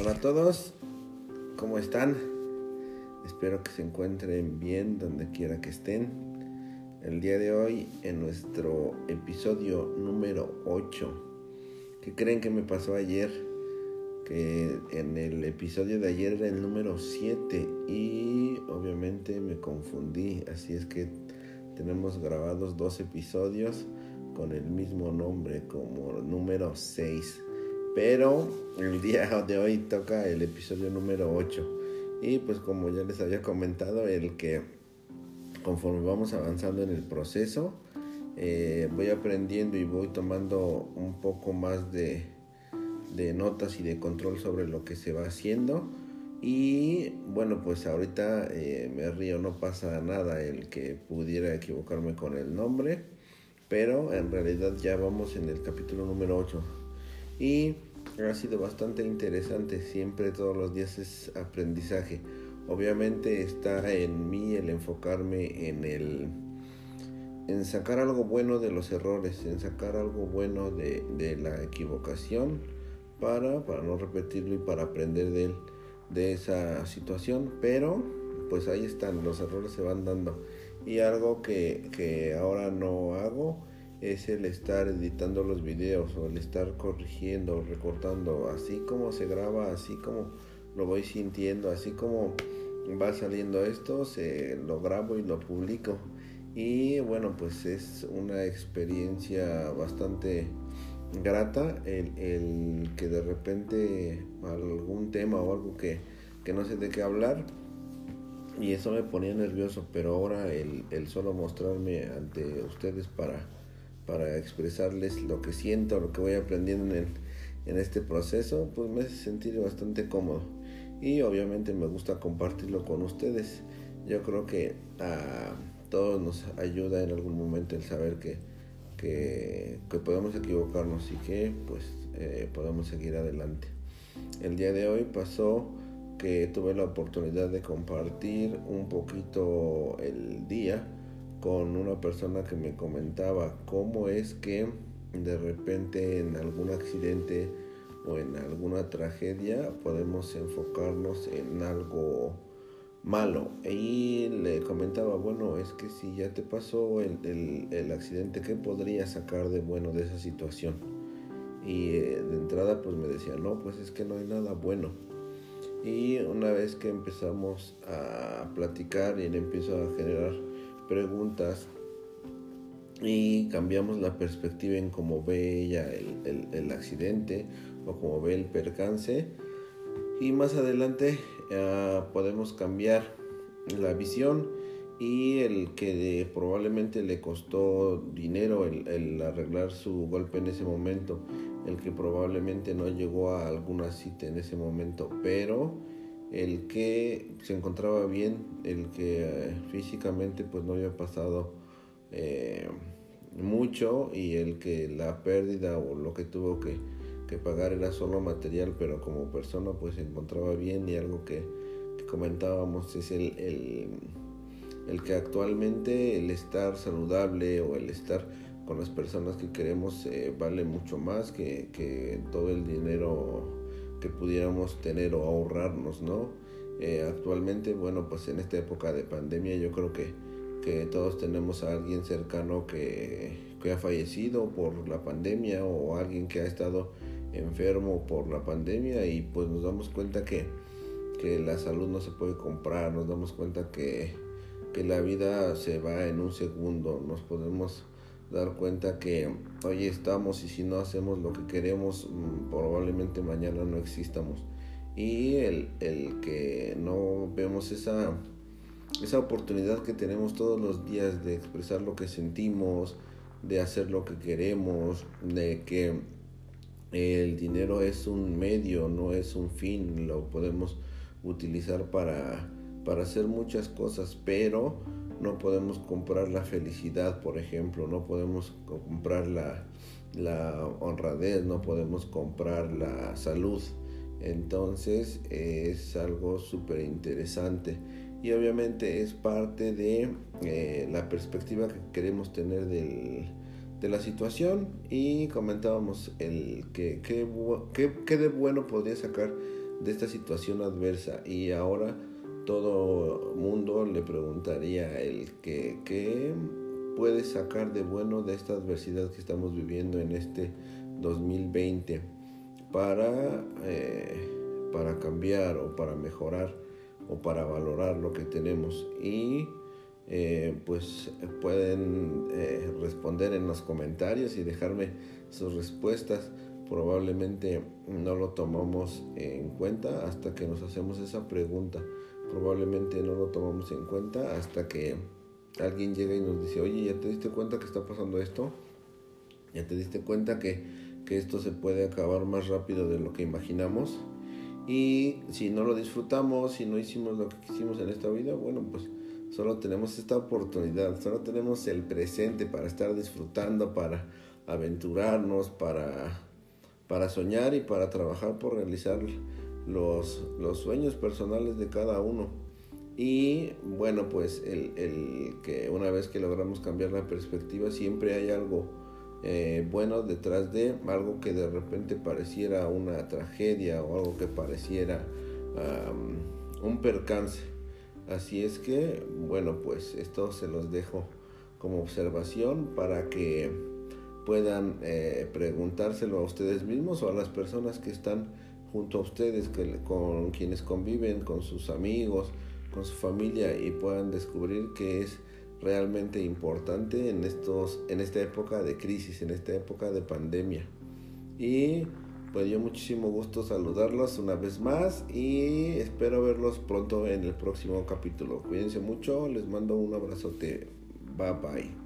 Hola a todos, ¿cómo están? Espero que se encuentren bien donde quiera que estén. El día de hoy, en nuestro episodio número 8, ¿qué creen que me pasó ayer? Que en el episodio de ayer era el número 7 y obviamente me confundí, así es que tenemos grabados dos episodios con el mismo nombre como número 6. Pero el día de hoy toca el episodio número 8. Y pues como ya les había comentado, el que conforme vamos avanzando en el proceso, eh, voy aprendiendo y voy tomando un poco más de, notas y de control sobre lo que se va haciendo. Y bueno, pues ahorita eh, me río, no pasa nada el que pudiera equivocarme con el nombre, pero en realidad ya vamos en el capítulo número 8. Y ha sido bastante interesante, siempre todos los días es aprendizaje. Obviamente está en mí el enfocarme en el en sacar algo bueno de los errores, en sacar algo bueno de, de la equivocación para, para no repetirlo y para aprender de de esa situación. Pero pues ahí están, los errores se van dando. Y algo que, que ahora no hago es el estar editando los videos o el estar corrigiendo, recortando, así como se graba, así como lo voy sintiendo, así como va saliendo esto, se lo grabo y lo publico. Y bueno, pues es una experiencia bastante grata el, el que de repente algún tema o algo que, que, no sé de qué hablar y eso me ponía nervioso, pero ahora el, el solo mostrarme ante ustedes para para expresarles lo que siento, lo que voy aprendiendo en, en este proceso, pues me hace sentir bastante cómodo. Y obviamente me gusta compartirlo con ustedes. Yo creo que a todos nos ayuda en algún momento el saber que, que, podemos equivocarnos y que pues eh, podemos seguir adelante. El día de hoy pasó que tuve la oportunidad de compartir un poquito el día con una persona que me comentaba cómo es que de repente en algún accidente o en alguna tragedia podemos enfocarnos en algo malo. Y le comentaba, bueno, es que si ya te pasó el, el, el accidente, ¿qué podrías sacar de bueno de esa situación? Y eh, de entrada pues me decía, no, pues es que no hay nada bueno. Y una vez que empezamos a platicar y le empiezo a generar preguntas y cambiamos la perspectiva en cómo ve ella el, el, accidente o cómo ve el percance. Y más adelante uh, podemos cambiar la visión y el que probablemente le costó dinero el, el, arreglar su golpe en ese momento el que probablemente no llegó a alguna cita en ese momento pero el que se encontraba bien, el que eh, físicamente pues no había pasado eh, mucho y el que la pérdida o lo que tuvo que, que, pagar era solo material, pero como persona pues se encontraba bien y algo que, comentábamos es el, el, el, que actualmente el estar saludable o el estar con las personas que queremos eh, vale mucho más que, que todo el dinero que pudiéramos tener o ahorrarnos, ¿no? Eh, actualmente, bueno, pues en esta época de pandemia yo creo que, que todos tenemos a alguien cercano que, que, ha fallecido por la pandemia o alguien que ha estado enfermo por la pandemia y pues nos damos cuenta que, que la salud no se puede comprar, nos damos cuenta que, que la vida se va en un segundo, nos podemos dar cuenta que hoy estamos y si no hacemos lo que queremos, mm, probablemente mañana no existamos. Y el, el que no vemos esa, esa oportunidad que tenemos todos los días de expresar lo que sentimos, de hacer lo que queremos, de que el dinero es un medio, no es un fin, lo podemos utilizar para, para hacer muchas cosas, pero no podemos comprar la felicidad, por ejemplo, no podemos comprar la, honradez, no podemos comprar la salud. Entonces es algo súper interesante y obviamente es parte de eh, la perspectiva que queremos tener de la situación. Y comentábamos el que, que de bueno podría sacar de esta situación adversa. Y ahora todo mundo le preguntaría el que qué puede sacar de bueno de esta adversidad que estamos viviendo en este 2020 para, eh, para cambiar o para mejorar o para valorar lo que tenemos. Y eh, pues pueden eh, responder en los comentarios y dejarme sus respuestas. Probablemente no lo tomamos en cuenta hasta que nos hacemos esa pregunta probablemente no lo tomamos en cuenta hasta que alguien llega y nos dice oye ya te diste cuenta que está pasando esto ya te diste cuenta que que esto se puede acabar más rápido de lo que imaginamos. Y si no lo disfrutamos, si no hicimos lo que quisimos en esta vida, bueno, pues solo tenemos esta oportunidad, solo tenemos el presente para estar disfrutando, para aventurarnos, para, para soñar y para trabajar por realizar los, los sueños personales de cada uno. Y bueno, pues el, el que una vez que logramos cambiar la perspectiva, siempre hay algo eh, bueno detrás de algo que de repente pareciera una tragedia o algo que pareciera un percance. Así es que, bueno, pues esto se los dejo como observación para que puedan eh, preguntárselo a ustedes mismos o a las personas que están junto a ustedes, que, con quienes conviven, con sus amigos, con su familia y puedan descubrir que es realmente importante en, estos, en esta época de crisis, en esta época de pandemia. Y pues yo muchísimo gusto saludarlos una vez más y espero verlos pronto en el próximo capítulo. Cuídense mucho, les mando un abrazote. Bye bye.